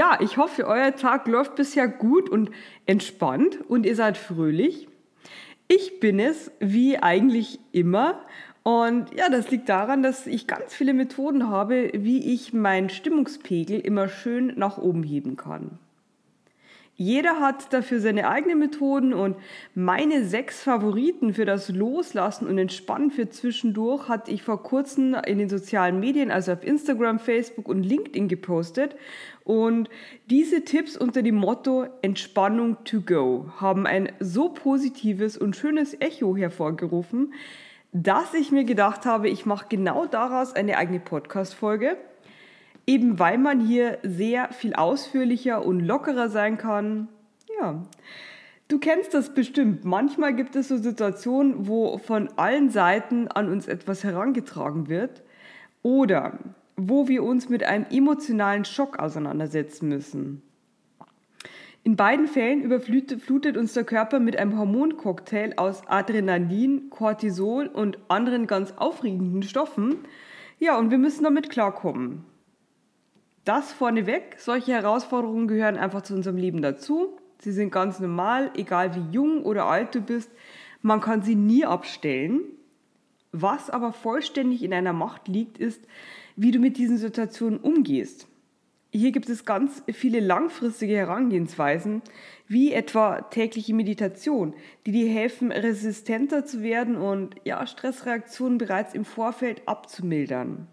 Ja, ich hoffe, euer Tag läuft bisher gut und entspannt und ihr seid fröhlich. Ich bin es, wie eigentlich immer. Und ja, das liegt daran, dass ich ganz viele Methoden habe, wie ich meinen Stimmungspegel immer schön nach oben heben kann. Jeder hat dafür seine eigenen Methoden und meine sechs Favoriten für das Loslassen und Entspannen für zwischendurch hatte ich vor kurzem in den sozialen Medien, also auf Instagram, Facebook und LinkedIn gepostet. Und diese Tipps unter dem Motto Entspannung to go haben ein so positives und schönes Echo hervorgerufen, dass ich mir gedacht habe, ich mache genau daraus eine eigene Podcast-Folge eben weil man hier sehr viel ausführlicher und lockerer sein kann. Ja. Du kennst das bestimmt. Manchmal gibt es so Situationen, wo von allen Seiten an uns etwas herangetragen wird oder wo wir uns mit einem emotionalen Schock auseinandersetzen müssen. In beiden Fällen überflutet uns der Körper mit einem Hormoncocktail aus Adrenalin, Cortisol und anderen ganz aufregenden Stoffen. Ja, und wir müssen damit klarkommen. Das vorneweg, solche Herausforderungen gehören einfach zu unserem Leben dazu. Sie sind ganz normal, egal wie jung oder alt du bist. Man kann sie nie abstellen. Was aber vollständig in einer Macht liegt, ist, wie du mit diesen Situationen umgehst. Hier gibt es ganz viele langfristige Herangehensweisen, wie etwa tägliche Meditation, die dir helfen, resistenter zu werden und ja, Stressreaktionen bereits im Vorfeld abzumildern.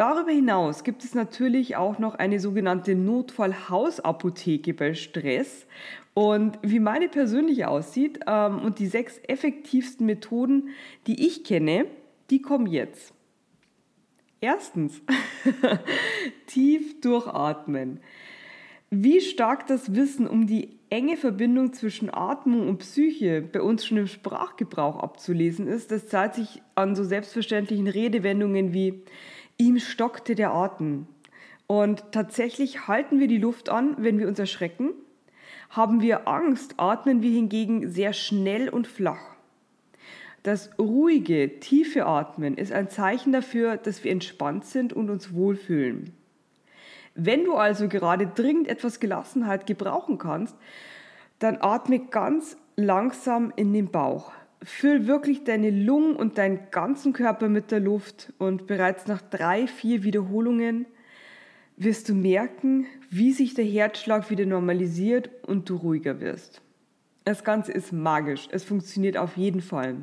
Darüber hinaus gibt es natürlich auch noch eine sogenannte Notfallhausapotheke bei Stress. Und wie meine persönliche aussieht ähm, und die sechs effektivsten Methoden, die ich kenne, die kommen jetzt. Erstens, tief durchatmen. Wie stark das Wissen um die enge Verbindung zwischen Atmung und Psyche bei uns schon im Sprachgebrauch abzulesen ist, das zeigt sich an so selbstverständlichen Redewendungen wie Ihm stockte der Atem. Und tatsächlich halten wir die Luft an, wenn wir uns erschrecken. Haben wir Angst, atmen wir hingegen sehr schnell und flach. Das ruhige, tiefe Atmen ist ein Zeichen dafür, dass wir entspannt sind und uns wohlfühlen. Wenn du also gerade dringend etwas Gelassenheit gebrauchen kannst, dann atme ganz langsam in den Bauch füll wirklich deine Lungen und deinen ganzen Körper mit der Luft und bereits nach drei, vier Wiederholungen wirst du merken, wie sich der Herzschlag wieder normalisiert und du ruhiger wirst. Das Ganze ist magisch. Es funktioniert auf jeden Fall.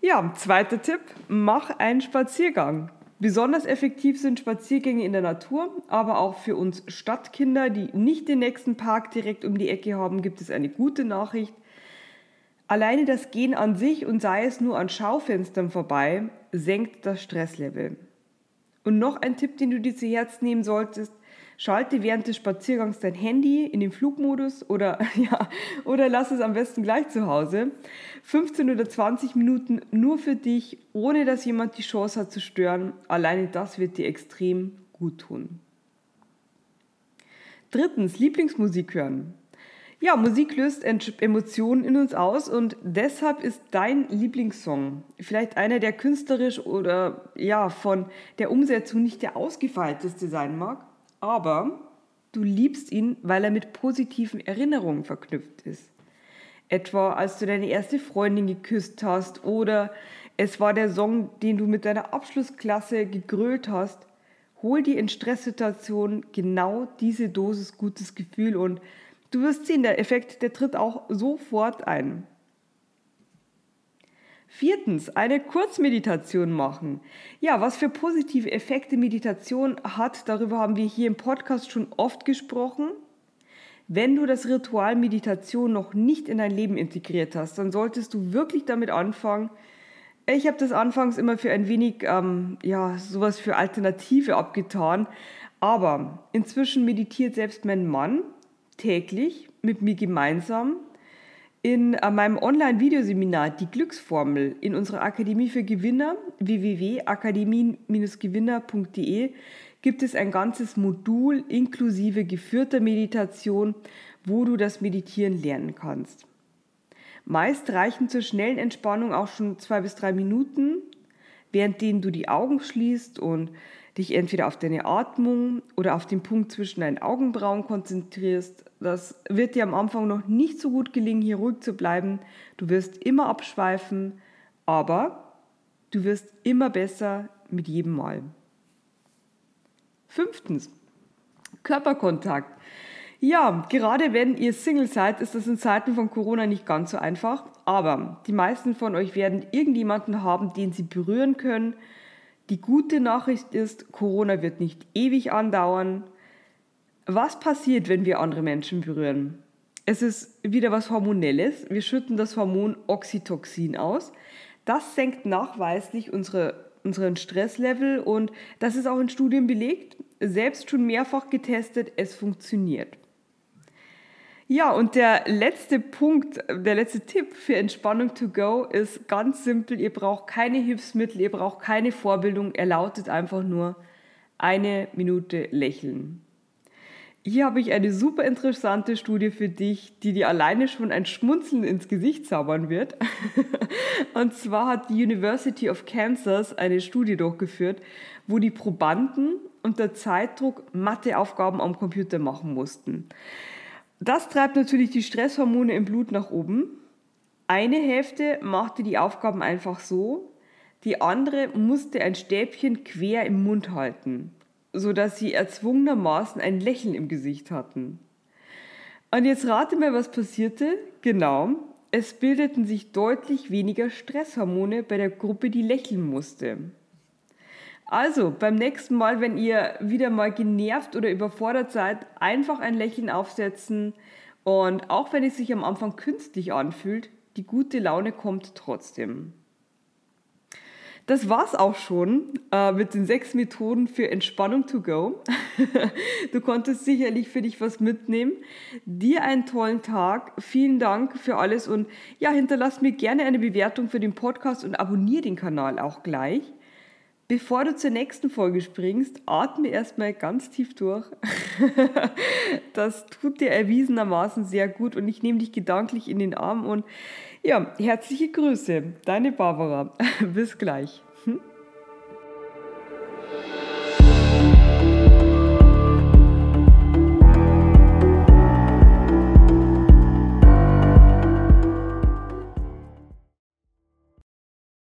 Ja, zweiter Tipp, mach einen Spaziergang. Besonders effektiv sind Spaziergänge in der Natur, aber auch für uns Stadtkinder, die nicht den nächsten Park direkt um die Ecke haben, gibt es eine gute Nachricht. Alleine das Gehen an sich und sei es nur an Schaufenstern vorbei, senkt das Stresslevel. Und noch ein Tipp, den du dir zu Herz nehmen solltest, schalte während des Spaziergangs dein Handy in den Flugmodus oder, ja, oder lass es am besten gleich zu Hause. 15 oder 20 Minuten nur für dich, ohne dass jemand die Chance hat zu stören. Alleine das wird dir extrem gut tun. Drittens, Lieblingsmusik hören. Ja, Musik löst Emotionen in uns aus und deshalb ist dein Lieblingssong vielleicht einer, der künstlerisch oder ja von der Umsetzung nicht der ausgefeilteste sein mag, aber du liebst ihn, weil er mit positiven Erinnerungen verknüpft ist. Etwa als du deine erste Freundin geküsst hast oder es war der Song, den du mit deiner Abschlussklasse gegrölt hast. Hol dir in Stresssituationen genau diese Dosis gutes Gefühl und Du wirst sehen, der Effekt, der tritt auch sofort ein. Viertens, eine Kurzmeditation machen. Ja, was für positive Effekte Meditation hat, darüber haben wir hier im Podcast schon oft gesprochen. Wenn du das Ritual Meditation noch nicht in dein Leben integriert hast, dann solltest du wirklich damit anfangen. Ich habe das anfangs immer für ein wenig, ähm, ja, sowas für Alternative abgetan. Aber inzwischen meditiert selbst mein Mann täglich mit mir gemeinsam in äh, meinem Online-Videoseminar Die Glücksformel in unserer Akademie für Gewinner www.akademie-gewinner.de gibt es ein ganzes Modul inklusive geführter Meditation, wo du das Meditieren lernen kannst. Meist reichen zur schnellen Entspannung auch schon zwei bis drei Minuten, während denen du die Augen schließt und dich entweder auf deine Atmung oder auf den Punkt zwischen deinen Augenbrauen konzentrierst. Das wird dir am Anfang noch nicht so gut gelingen, hier ruhig zu bleiben. Du wirst immer abschweifen, aber du wirst immer besser mit jedem Mal. Fünftens, Körperkontakt. Ja, gerade wenn ihr Single seid, ist das in Zeiten von Corona nicht ganz so einfach. Aber die meisten von euch werden irgendjemanden haben, den sie berühren können. Die gute Nachricht ist, Corona wird nicht ewig andauern. Was passiert, wenn wir andere Menschen berühren? Es ist wieder was Hormonelles. Wir schütten das Hormon Oxytocin aus. Das senkt nachweislich unsere unseren Stresslevel und das ist auch in Studien belegt, selbst schon mehrfach getestet, es funktioniert. Ja, und der letzte Punkt, der letzte Tipp für Entspannung to go ist ganz simpel. Ihr braucht keine Hilfsmittel, ihr braucht keine Vorbildung. Er lautet einfach nur eine Minute lächeln. Hier habe ich eine super interessante Studie für dich, die dir alleine schon ein Schmunzeln ins Gesicht zaubern wird. Und zwar hat die University of Kansas eine Studie durchgeführt, wo die Probanden unter Zeitdruck Matheaufgaben am Computer machen mussten. Das treibt natürlich die Stresshormone im Blut nach oben. Eine Hälfte machte die Aufgaben einfach so, die andere musste ein Stäbchen quer im Mund halten sodass sie erzwungenermaßen ein Lächeln im Gesicht hatten. Und jetzt rate mal, was passierte. Genau, es bildeten sich deutlich weniger Stresshormone bei der Gruppe, die lächeln musste. Also, beim nächsten Mal, wenn ihr wieder mal genervt oder überfordert seid, einfach ein Lächeln aufsetzen und auch wenn es sich am Anfang künstlich anfühlt, die gute Laune kommt trotzdem. Das war's auch schon äh, mit den sechs Methoden für Entspannung to go. du konntest sicherlich für dich was mitnehmen. Dir einen tollen Tag. Vielen Dank für alles und ja, hinterlass mir gerne eine Bewertung für den Podcast und abonniere den Kanal auch gleich. Bevor du zur nächsten Folge springst, atme erstmal ganz tief durch. das tut dir erwiesenermaßen sehr gut und ich nehme dich gedanklich in den Arm und ja, herzliche Grüße, deine Barbara. Bis gleich. Hm?